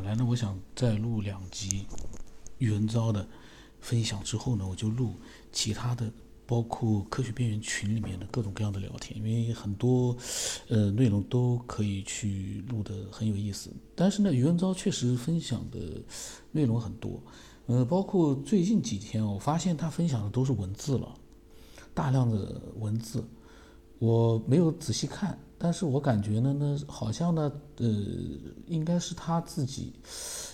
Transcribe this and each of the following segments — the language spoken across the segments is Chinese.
本来呢，我想再录两集宇文昭的分享之后呢，我就录其他的，包括科学边缘群里面的各种各样的聊天，因为很多呃内容都可以去录的很有意思。但是呢，宇文昭确实分享的内容很多，呃，包括最近几天我发现他分享的都是文字了，大量的文字，我没有仔细看。但是我感觉呢，那好像呢，呃，应该是他自己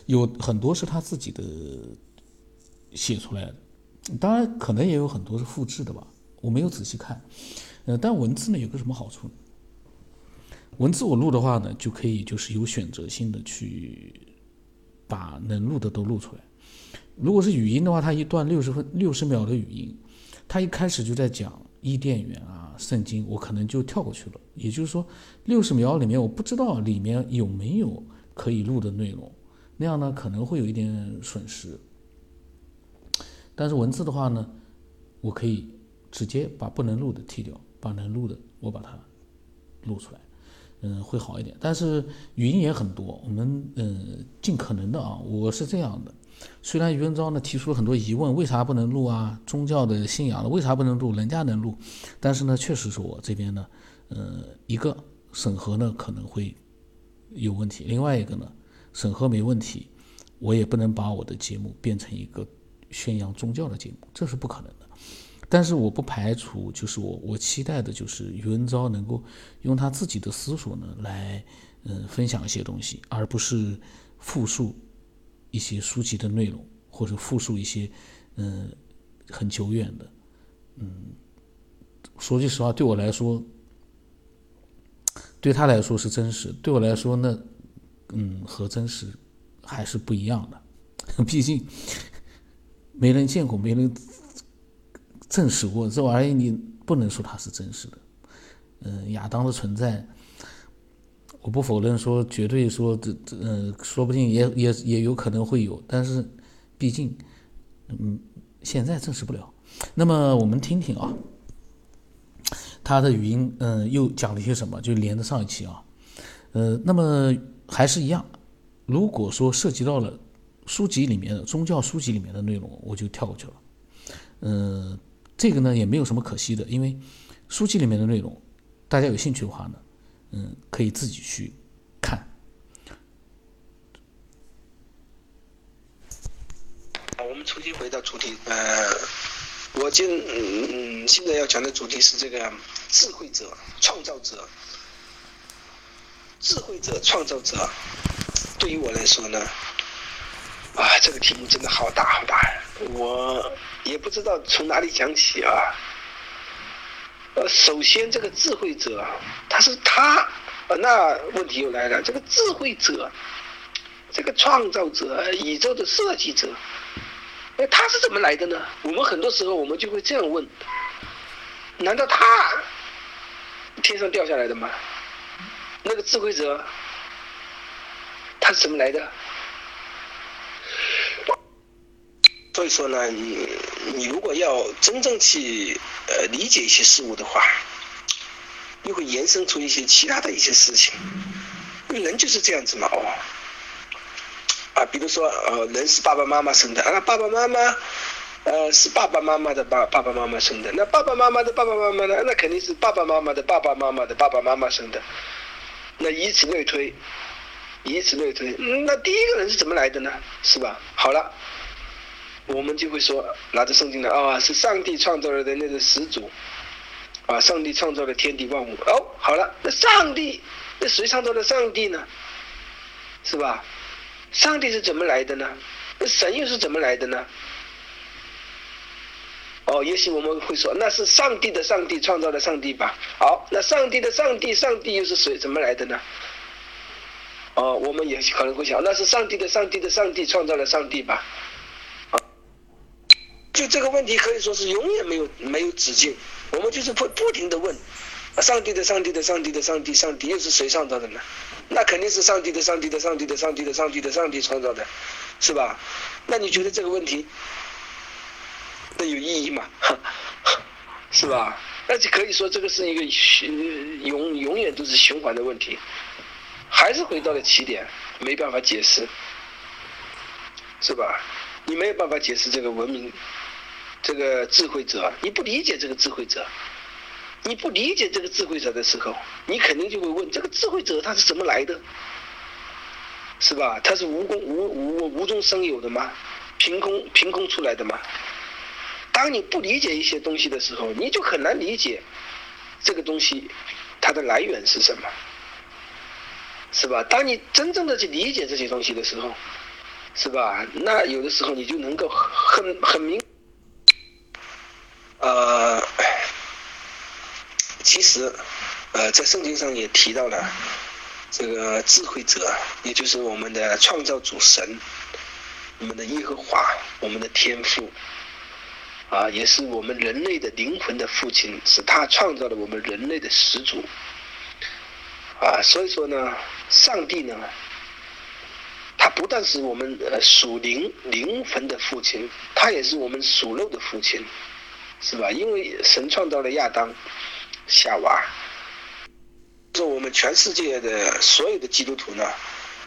有很多是他自己的写出来的，当然可能也有很多是复制的吧，我没有仔细看，呃，但文字呢有个什么好处？文字我录的话呢，就可以就是有选择性的去把能录的都录出来。如果是语音的话，它一段六十分六十秒的语音，它一开始就在讲伊甸园啊。圣经我可能就跳过去了，也就是说，六十秒里面我不知道里面有没有可以录的内容，那样呢可能会有一点损失。但是文字的话呢，我可以直接把不能录的剔掉，把能录的我把它录出来，嗯，会好一点。但是语音也很多，我们嗯尽可能的啊，我是这样的。虽然余文昭呢提出了很多疑问，为啥不能录啊？宗教的信仰的为啥不能录？人家能录，但是呢，确实是我这边呢，呃，一个审核呢可能会有问题，另外一个呢，审核没问题，我也不能把我的节目变成一个宣扬宗教的节目，这是不可能的。但是我不排除，就是我我期待的就是余文昭能够用他自己的思索呢来，嗯，分享一些东西，而不是复述。一些书籍的内容，或者复述一些，嗯，很久远的，嗯，说句实话，对我来说，对他来说是真实，对我来说，那，嗯，和真实还是不一样的。毕竟没人见过，没人证实过这玩意，你不能说它是真实的。嗯，亚当的存在。我不否认说绝对说这这呃，说不定也也也有可能会有，但是毕竟嗯现在证实不了。那么我们听听啊，他的语音嗯又讲了一些什么？就连着上一期啊，呃，那么还是一样，如果说涉及到了书籍里面的宗教书籍里面的内容，我就跳过去了。嗯，这个呢也没有什么可惜的，因为书籍里面的内容，大家有兴趣的话呢。嗯，可以自己去看。好，我们重新回到主题。呃，我今嗯现在要讲的主题是这个智慧者、创造者。智慧者、创造者，对于我来说呢，啊，这个题目真的好大好大呀！我也不知道从哪里讲起啊。呃，首先这个智慧者，他是他，呃，那问题又来了，这个智慧者，这个创造者，宇宙的设计者，哎，他是怎么来的呢？我们很多时候我们就会这样问：难道他天上掉下来的吗？那个智慧者，他是怎么来的？所以说呢，你你如果要真正去呃理解一些事物的话，又会延伸出一些其他的一些事情。人就是这样子嘛，哦，啊，比如说呃，人是爸爸妈妈生的，啊，爸爸妈妈呃是爸爸妈妈的爸爸爸妈妈生的，那爸爸妈妈的爸爸妈妈呢，那肯定是爸爸妈妈的爸爸妈妈的爸爸妈妈生的，那以此类推，以此类推，那第一个人是怎么来的呢？是吧？好了。我们就会说，拿着圣经的啊，是上帝创造了的那个始祖，啊，上帝创造了天地万物。哦，好了，那上帝，那谁创造了上帝呢？是吧？上帝是怎么来的呢？那神又是怎么来的呢？哦，也许我们会说，那是上帝的上帝创造了上帝吧。好，那上帝的上帝，上帝又是谁？怎么来的呢？哦，我们也可能会想，那是上帝的上帝的上帝创造了上帝吧。就这个问题可以说是永远没有没有止境，我们就是会不停的问，上帝的上帝的上帝的上帝上帝又是谁创造的呢？那肯定是上帝的上帝的上帝的上帝的上帝的上帝创造的，是吧？那你觉得这个问题那有意义吗？是吧？那就可以说这个是一个循永永远都是循环的问题，还是回到了起点，没办法解释。是吧？你没有办法解释这个文明，这个智慧者，你不理解这个智慧者，你不理解这个智慧者的时候，你肯定就会问：这个智慧者他是怎么来的？是吧？他是无功无无无中生有的吗？凭空凭空出来的吗？当你不理解一些东西的时候，你就很难理解这个东西它的来源是什么，是吧？当你真正的去理解这些东西的时候，是吧？那有的时候你就能够很很明，呃，其实呃在圣经上也提到了这个智慧者，也就是我们的创造主神，我们的耶和华，我们的天父。啊，也是我们人类的灵魂的父亲，是他创造了我们人类的始祖。啊，所以说呢，上帝呢，他不但是我们呃属灵灵魂的父亲，他也是我们属肉的父亲，是吧？因为神创造了亚当、夏娃，说我们全世界的所有的基督徒呢，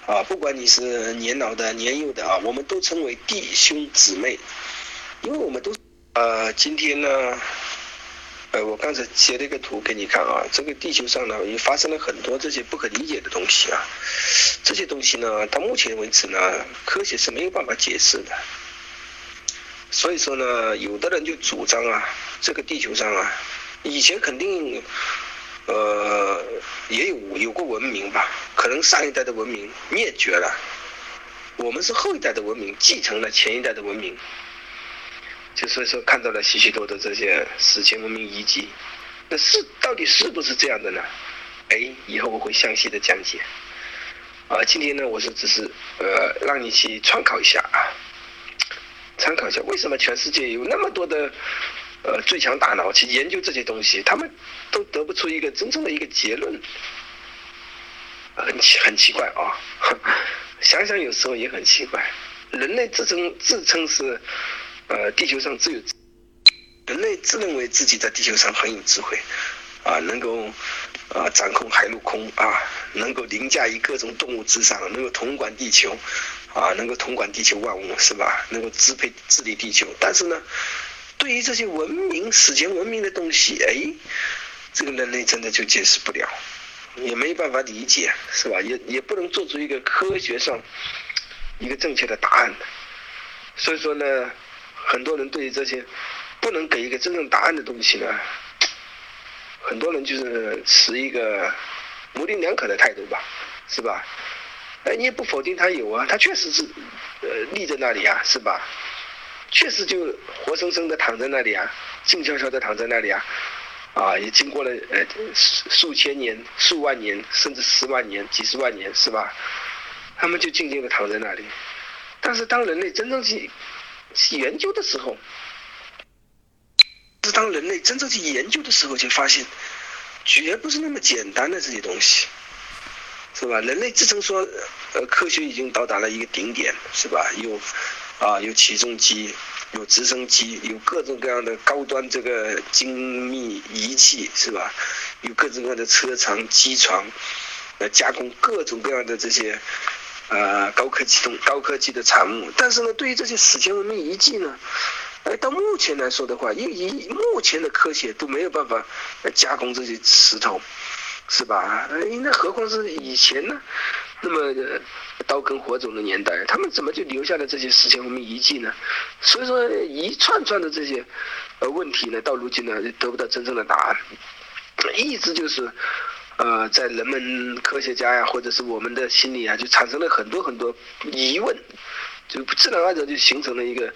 啊，不管你是年老的、年幼的啊，我们都称为弟兄姊妹，因为我们都。呃，今天呢，呃，我刚才截了一个图给你看啊，这个地球上呢，也发生了很多这些不可理解的东西啊，这些东西呢，到目前为止呢，科学是没有办法解释的。所以说呢，有的人就主张啊，这个地球上啊，以前肯定，呃，也有有过文明吧，可能上一代的文明灭绝了，我们是后一代的文明继承了前一代的文明。就所以说看到了许许多多这些史前文明遗迹，那是到底是不是这样的呢？哎，以后我会详细的讲解。啊，今天呢，我是只是呃让你去参考一下啊，参考一下为什么全世界有那么多的呃最强大脑去研究这些东西，他们都得不出一个真正的一个结论，很奇很奇怪啊，想想有时候也很奇怪，人类自称自称是。呃，地球上只有人类自认为自己在地球上很有智慧，啊，能够啊掌控海陆空啊，能够凌驾于各种动物之上，能够统管地球，啊，能够统管地球万物，是吧？能够支配治理地球。但是呢，对于这些文明史前文明的东西，哎，这个人类真的就解释不了，也没办法理解，是吧？也也不能做出一个科学上一个正确的答案。所以说呢。很多人对于这些不能给一个真正答案的东西呢，很多人就是持一个模棱两可的态度吧，是吧？哎，你也不否定他有啊，他确实是呃立在那里啊，是吧？确实就活生生的躺在那里啊，静悄悄的躺在那里啊，啊，也经过了呃数数千年、数万年，甚至十万年、几十万年，是吧？他们就静静的躺在那里，但是当人类真正去去研究的时候，是当人类真正去研究的时候，就发现绝不是那么简单的这些东西，是吧？人类自称说，呃，科学已经到达了一个顶点，是吧？有啊，有起重机，有直升机，有各种各样的高端这个精密仪器，是吧？有各种各样的车床、机床，呃，加工各种各样的这些。呃，高科技动高科技的产物，但是呢，对于这些史前文明遗迹呢，哎，到目前来说的话，以以目前的科学都没有办法加工这些石头，是吧？那何况是以前呢？那么刀耕火种的年代，他们怎么就留下了这些史前文明遗迹呢？所以说，一串串的这些呃问题呢，到如今呢，得不到真正的答案，一直就是。呃，在人们科学家呀，或者是我们的心里啊，就产生了很多很多疑问，就自然而然就形成了一个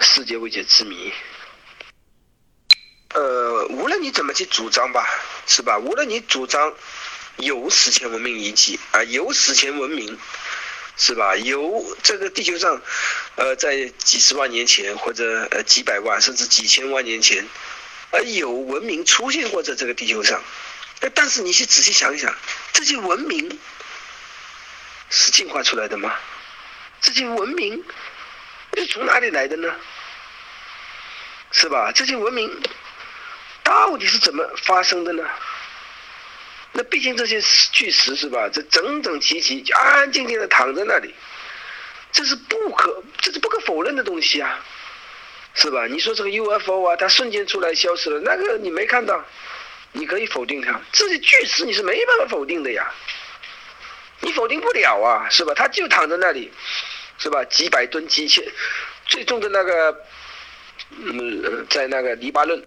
世界未解之谜。呃，无论你怎么去主张吧，是吧？无论你主张有史前文明遗迹啊，有史前文明，是吧？有这个地球上，呃，在几十万年前或者呃几百万甚至几千万年前，呃，有文明出现过在这个地球上。但是你去仔细想一想，这些文明是进化出来的吗？这些文明是从哪里来的呢？是吧？这些文明到底是怎么发生的呢？那毕竟这些巨石是吧？这整整齐齐、安安静静的躺在那里，这是不可，这是不可否认的东西啊，是吧？你说这个 UFO 啊，它瞬间出来消失了，那个你没看到，你可以否定它。这些巨石你是没办法否定的呀，你否定不了啊，是吧？它就躺在那里，是吧？几百吨、几千，最重的那个，嗯，在那个黎巴嫩，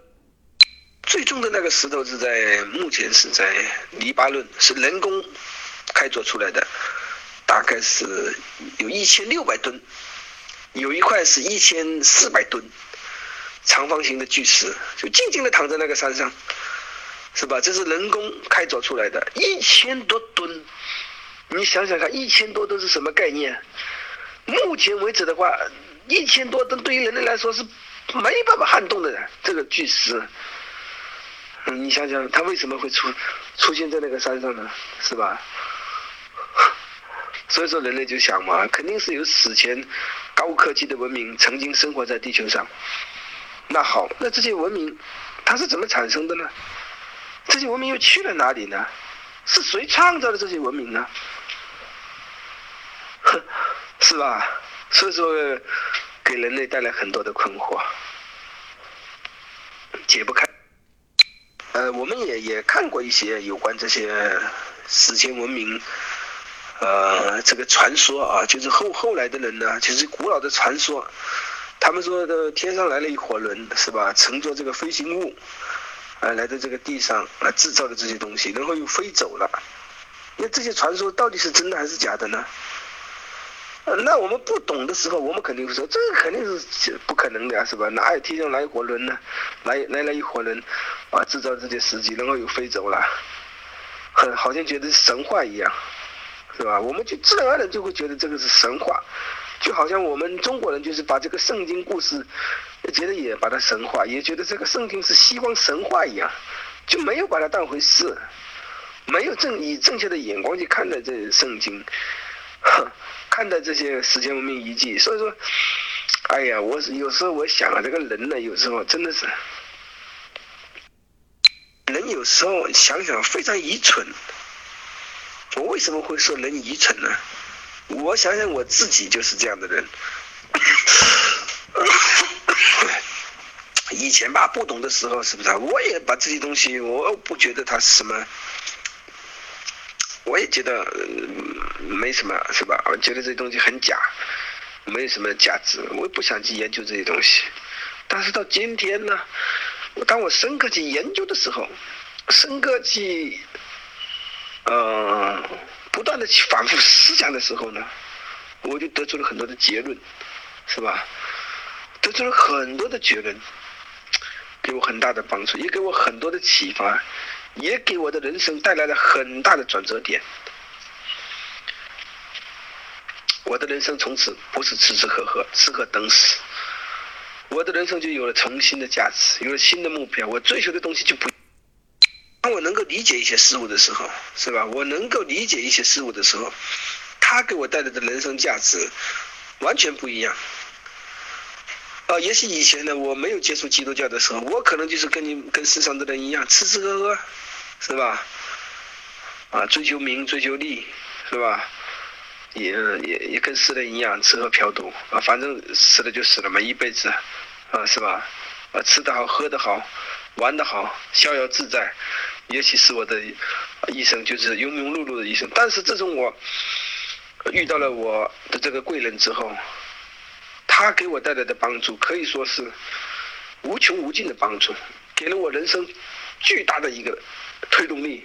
最重的那个石头是在目前是在黎巴嫩，是人工开凿出来的。大概是有一千六百吨，有一块是一千四百吨，长方形的巨石就静静的躺在那个山上，是吧？这是人工开凿出来的，一千多吨，你想想看，一千多吨是什么概念？目前为止的话，一千多吨对于人类来说是没办法撼动的这个巨石。你想想，它为什么会出出现在那个山上呢？是吧？所以说，人类就想嘛，肯定是有史前高科技的文明曾经生活在地球上。那好，那这些文明它是怎么产生的呢？这些文明又去了哪里呢？是谁创造的这些文明呢？是吧？所以说，给人类带来很多的困惑，解不开。呃，我们也也看过一些有关这些史前文明。呃，这个传说啊，就是后后来的人呢，就是古老的传说。他们说的天上来了一伙人，是吧？乘坐这个飞行物，啊，来到这个地上啊，制造的这些东西，然后又飞走了。那这些传说到底是真的还是假的呢？那我们不懂的时候，我们肯定会说，这个肯定是不可能的呀，是吧？哪有天上来一伙人呢？来来了一伙人，啊，制造这些实际，然后又飞走了，很好像觉得神话一样。是吧？我们就自然而然就会觉得这个是神话，就好像我们中国人就是把这个圣经故事，觉得也把它神话，也觉得这个圣经是西方神话一样，就没有把它当回事，没有正以正确的眼光去看待这圣经，哼看待这些史前文明遗迹。所以说，哎呀，我有时候我想啊，这个人呢，有时候真的是，人有时候想想非常愚蠢。我为什么会说人愚蠢呢？我想想我自己就是这样的人。以前吧，不懂的时候，是不是？我也把这些东西，我不觉得它是什么，我也觉得没什么，是吧？我觉得这东西很假，没有什么价值，我也不想去研究这些东西。但是到今天呢，当我深刻去研究的时候，深刻去。呃，不断的去反复思想的时候呢，我就得出了很多的结论，是吧？得出了很多的结论，给我很大的帮助，也给我很多的启发，也给我的人生带来了很大的转折点。我的人生从此 不是吃吃喝喝、吃喝等死，我的人生就有了重新的价值，有了新的目标，我追求的东西就不。当我能够理解一些事物的时候，是吧？我能够理解一些事物的时候，他给我带来的人生价值完全不一样。啊，也许以前呢，我没有接触基督教的时候，我可能就是跟你跟世上的人一样，吃吃喝喝，是吧？啊，追求名，追求利，是吧？也也也跟世人一样，吃喝嫖赌啊，反正死了就死了嘛，一辈子，啊，是吧？啊，吃得好，喝得好。玩得好，逍遥自在，也许是我的一生就是庸庸碌碌的一生。但是自从我遇到了我的这个贵人之后，他给我带来的帮助可以说是无穷无尽的帮助，给了我人生巨大的一个推动力，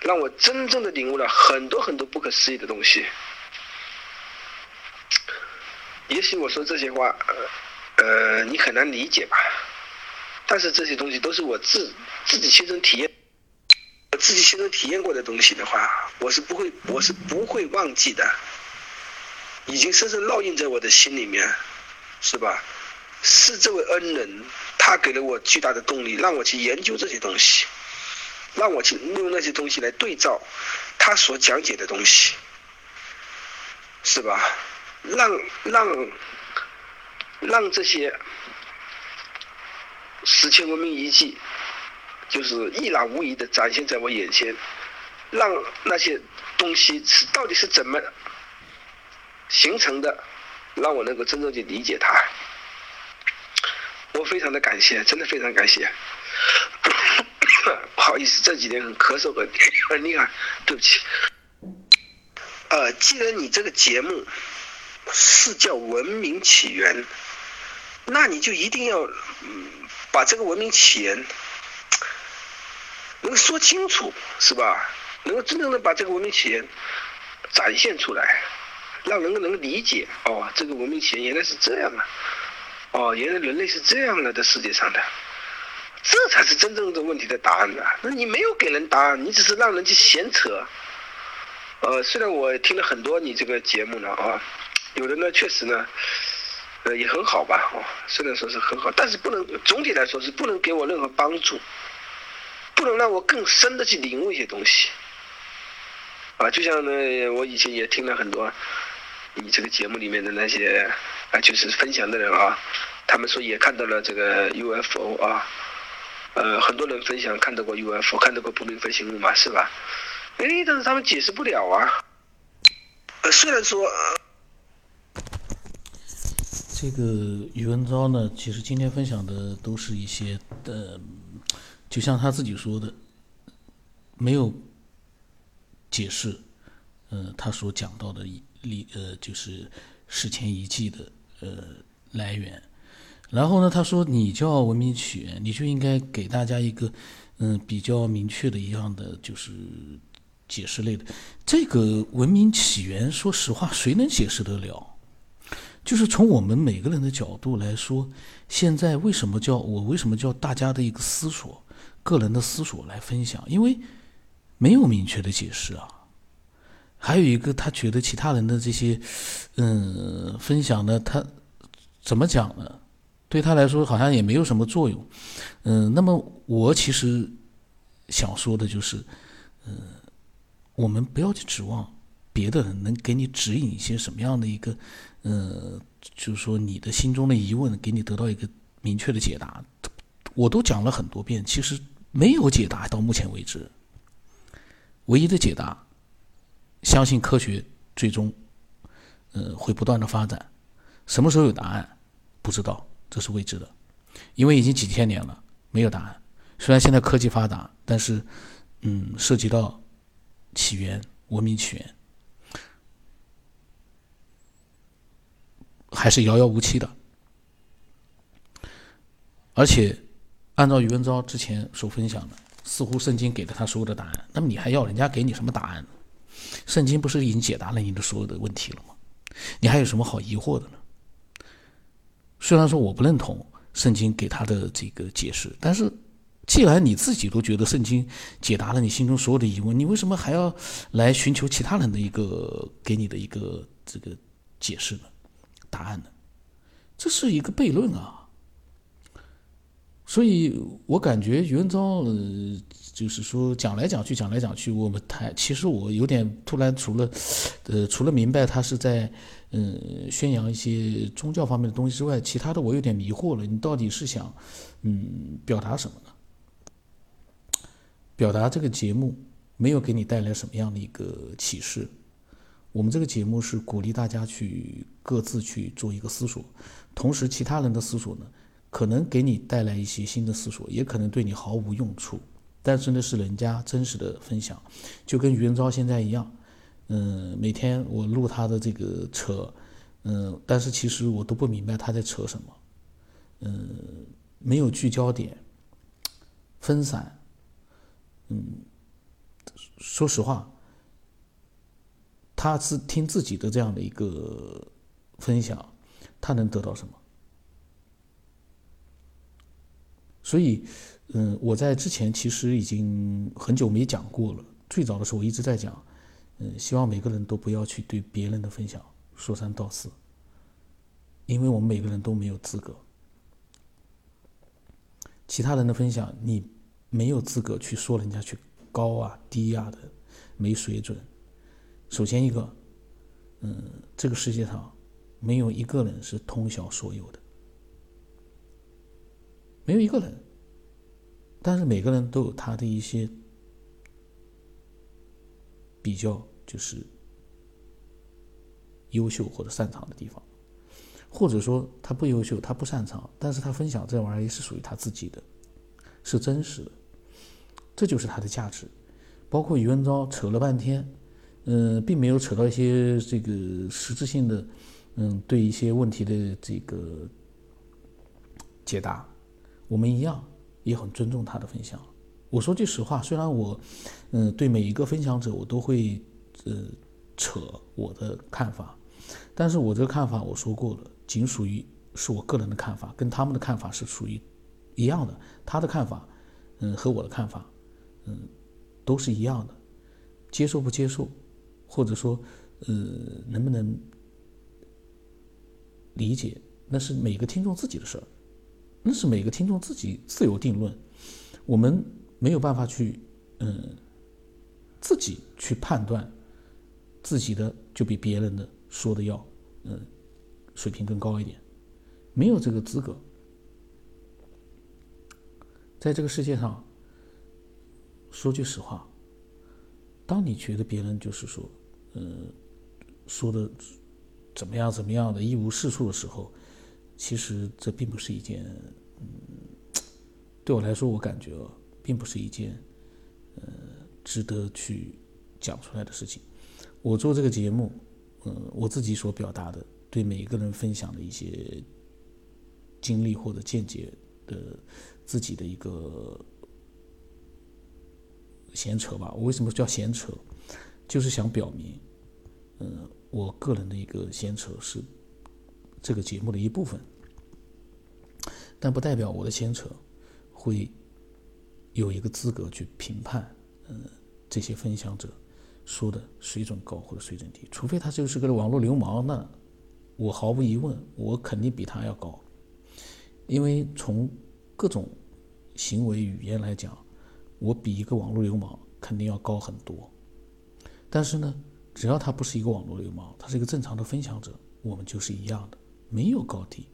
让我真正的领悟了很多很多不可思议的东西。也许我说这些话，呃，你很难理解吧。但是这些东西都是我自自己亲身体验，我自己亲身体验过的东西的话，我是不会，我是不会忘记的，已经深深烙印在我的心里面，是吧？是这位恩人，他给了我巨大的动力，让我去研究这些东西，让我去用那些东西来对照他所讲解的东西，是吧？让让让这些。史前文明遗迹，就是一览无遗的展现在我眼前，让那些东西是到底是怎么形成的，让我能够真正去理解他。我非常的感谢，真的非常感谢。不好意思，这几天咳嗽很很厉害，对不起。呃，既然你这个节目是叫文明起源，那你就一定要嗯把这个文明起源能说清楚，是吧？能够真正的把这个文明起源展现出来，让人能理解哦，这个文明起源原来是这样啊，哦，原来人类是这样来的，世界上的，这才是真正的问题的答案呢。那你没有给人答案，你只是让人去闲扯。呃，虽然我听了很多你这个节目呢啊，有的呢确实呢，呃也很好吧，哦，虽然说是很好，但是不能总体来说是不能给我任何帮助，不能让我更深的去领悟一些东西。啊，就像呢，我以前也听了很多你这个节目里面的那些啊，就是分享的人啊，他们说也看到了这个 UFO 啊，呃，很多人分享看到过 UFO，看到过不明飞行物嘛，是吧？哎，但是他们解释不了啊。呃，虽然说，这个宇文昭呢，其实今天分享的都是一些的，就像他自己说的，没有解释，呃，他所讲到的历呃，就是史前遗迹的呃来源。然后呢，他说你叫文明起源，你就应该给大家一个嗯比较明确的一样的就是。解释类的这个文明起源，说实话，谁能解释得了？就是从我们每个人的角度来说，现在为什么叫我为什么叫大家的一个思索，个人的思索来分享？因为没有明确的解释啊。还有一个，他觉得其他人的这些嗯分享呢，他怎么讲呢？对他来说好像也没有什么作用。嗯，那么我其实想说的就是，嗯。我们不要去指望别的人能给你指引一些什么样的一个，呃，就是说你的心中的疑问，给你得到一个明确的解答。我都讲了很多遍，其实没有解答到目前为止。唯一的解答，相信科学最终，呃，会不断的发展。什么时候有答案，不知道，这是未知的，因为已经几千年了，没有答案。虽然现在科技发达，但是，嗯，涉及到。起源，文明起源，还是遥遥无期的。而且，按照余文昭之前所分享的，似乎圣经给了他所有的答案。那么，你还要人家给你什么答案呢？圣经不是已经解答了你的所有的问题了吗？你还有什么好疑惑的呢？虽然说我不认同圣经给他的这个解释，但是。既然你自己都觉得圣经解答了你心中所有的疑问，你为什么还要来寻求其他人的一个给你的一个这个解释呢？答案呢？这是一个悖论啊！所以我感觉余文昭就是说讲来讲去讲来讲去，我们谈其实我有点突然除了呃除了明白他是在嗯宣扬一些宗教方面的东西之外，其他的我有点迷惑了。你到底是想嗯表达什么呢？表达这个节目没有给你带来什么样的一个启示？我们这个节目是鼓励大家去各自去做一个思索，同时其他人的思索呢，可能给你带来一些新的思索，也可能对你毫无用处。但是那，是人家真实的分享，就跟余文昭现在一样，嗯，每天我录他的这个扯，嗯，但是其实我都不明白他在扯什么，嗯，没有聚焦点，分散。嗯，说实话，他是听自己的这样的一个分享，他能得到什么？所以，嗯，我在之前其实已经很久没讲过了。最早的时候，我一直在讲，嗯，希望每个人都不要去对别人的分享说三道四，因为我们每个人都没有资格。其他人的分享，你。没有资格去说人家去高啊低啊的没水准。首先一个，嗯，这个世界上没有一个人是通晓所有的，没有一个人。但是每个人都有他的一些比较就是优秀或者擅长的地方。或者说他不优秀，他不擅长，但是他分享这玩意儿是属于他自己的，是真实的，这就是他的价值。包括余文昭扯了半天，嗯，并没有扯到一些这个实质性的，嗯，对一些问题的这个解答。我们一样也很尊重他的分享。我说句实话，虽然我，嗯，对每一个分享者我都会，呃，扯我的看法，但是我这个看法我说过了，仅属于是我个人的看法，跟他们的看法是属于一样的。他的看法，嗯，和我的看法，嗯。都是一样的，接受不接受，或者说，呃，能不能理解，那是每个听众自己的事儿，那是每个听众自己自由定论，我们没有办法去，嗯，自己去判断自己的就比别人的说的要，嗯，水平更高一点，没有这个资格，在这个世界上。说句实话，当你觉得别人就是说，呃，说的怎么样怎么样的一无是处的时候，其实这并不是一件，嗯，对我来说，我感觉并不是一件，呃，值得去讲出来的事情。我做这个节目，嗯，我自己所表达的，对每一个人分享的一些经历或者见解的自己的一个。闲扯吧，我为什么叫闲扯？就是想表明，嗯，我个人的一个闲扯是这个节目的一部分，但不代表我的闲扯会有一个资格去评判，嗯，这些分享者说的水准高或者水准低，除非他就是个网络流氓，那我毫无疑问，我肯定比他要高，因为从各种行为语言来讲。我比一个网络流氓肯定要高很多，但是呢，只要他不是一个网络流氓，他是一个正常的分享者，我们就是一样的，没有高低。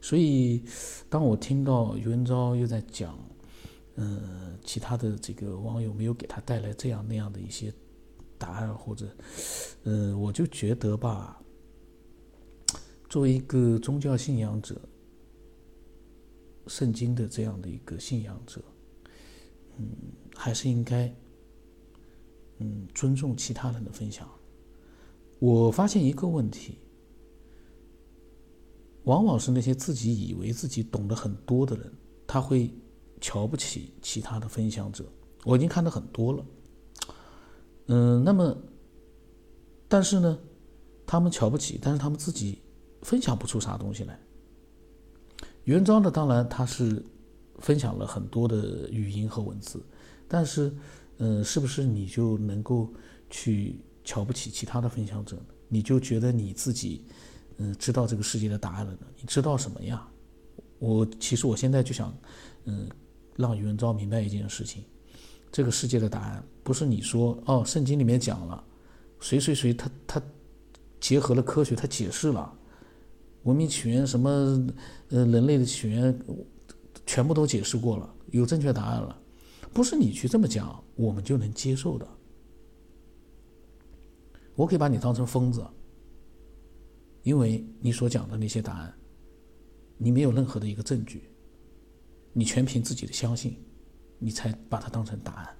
所以，当我听到余文昭又在讲，嗯，其他的这个网友没有给他带来这样那样的一些答案，或者，嗯，我就觉得吧，作为一个宗教信仰者，圣经的这样的一个信仰者。嗯，还是应该，嗯，尊重其他人的分享。我发现一个问题，往往是那些自己以为自己懂得很多的人，他会瞧不起其他的分享者。我已经看到很多了。嗯，那么，但是呢，他们瞧不起，但是他们自己分享不出啥东西来。原章呢，当然他是。分享了很多的语音和文字，但是，嗯，是不是你就能够去瞧不起其他的分享者？你就觉得你自己，嗯，知道这个世界的答案了呢？你知道什么呀？我其实我现在就想，嗯，让宇文昭明白一件事情：这个世界的答案不是你说哦，圣经里面讲了，谁谁谁他他结合了科学，他解释了文明起源什么，呃，人类的起源。全部都解释过了，有正确答案了，不是你去这么讲，我们就能接受的。我可以把你当成疯子，因为你所讲的那些答案，你没有任何的一个证据，你全凭自己的相信，你才把它当成答案。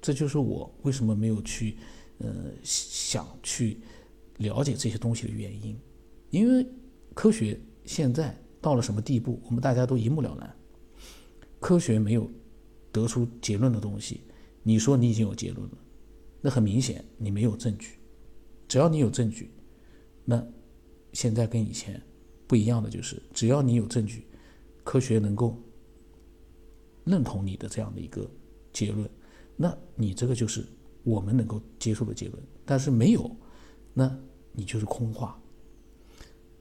这就是我为什么没有去，呃，想去了解这些东西的原因，因为科学现在。到了什么地步，我们大家都一目了然。科学没有得出结论的东西，你说你已经有结论了，那很明显你没有证据。只要你有证据，那现在跟以前不一样的就是，只要你有证据，科学能够认同你的这样的一个结论，那你这个就是我们能够接受的结论。但是没有，那你就是空话。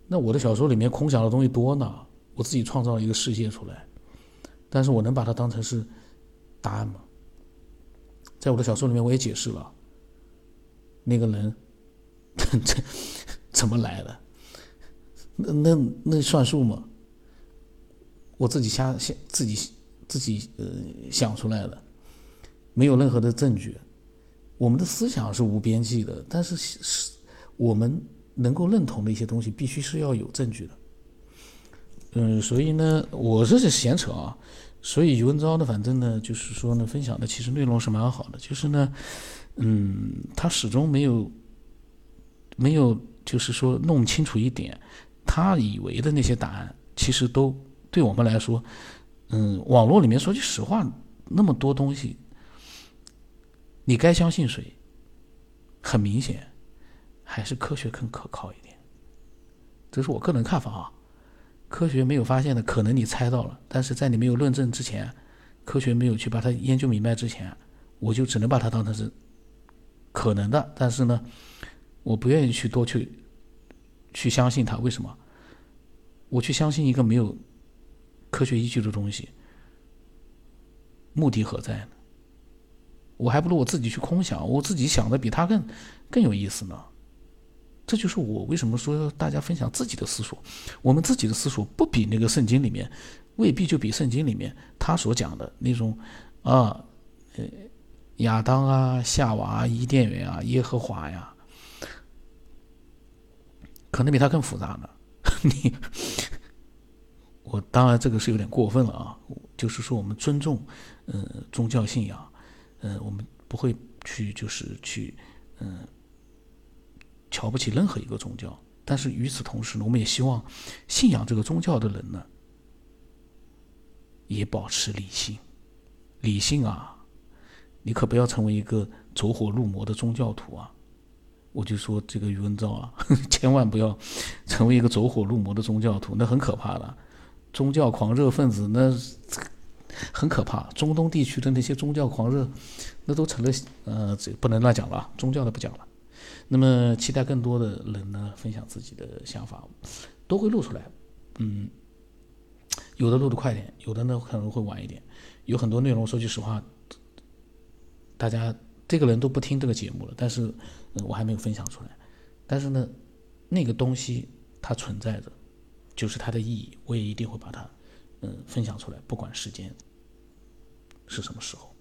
那我的小说里面空想的东西多呢，我自己创造了一个世界出来，但是我能把它当成是答案吗？在我的小说里面，我也解释了那个人这怎么来的，那那那算数吗？我自己瞎想，自己自己呃想出来的，没有任何的证据。我们的思想是无边际的，但是是我们。能够认同的一些东西，必须是要有证据的。嗯，所以呢，我这是闲扯啊。所以余文昭呢，反正呢，就是说呢，分享的其实内容是蛮好的，就是呢，嗯，他始终没有没有，就是说弄清楚一点，他以为的那些答案，其实都对我们来说，嗯，网络里面说句实话，那么多东西，你该相信谁？很明显，还是科学更可靠一点。这是我个人看法啊。科学没有发现的，可能你猜到了，但是在你没有论证之前，科学没有去把它研究明白之前，我就只能把它当成是可能的。但是呢，我不愿意去多去去相信它。为什么？我去相信一个没有科学依据的东西，目的何在呢？我还不如我自己去空想，我自己想的比他更更有意思呢。这就是我为什么说大家分享自己的思索，我们自己的思索不比那个圣经里面，未必就比圣经里面他所讲的那种，啊，呃，亚当啊、夏娃、伊甸园啊、耶和华呀，可能比他更复杂呢。你，我当然这个是有点过分了啊，就是说我们尊重，呃，宗教信仰，呃，我们不会去就是去，嗯。瞧不起任何一个宗教，但是与此同时呢，我们也希望信仰这个宗教的人呢，也保持理性。理性啊，你可不要成为一个走火入魔的宗教徒啊！我就说这个余文昭啊，千万不要成为一个走火入魔的宗教徒，那很可怕的。宗教狂热分子那很可怕，中东地区的那些宗教狂热，那都成了呃，这不能乱讲了，宗教的不讲了。那么，期待更多的人呢分享自己的想法，都会录出来。嗯，有的录的快点，有的呢可能会晚一点。有很多内容，说句实话，大家这个人都不听这个节目了，但是我还没有分享出来。但是呢，那个东西它存在着，就是它的意义，我也一定会把它嗯分享出来，不管时间是什么时候。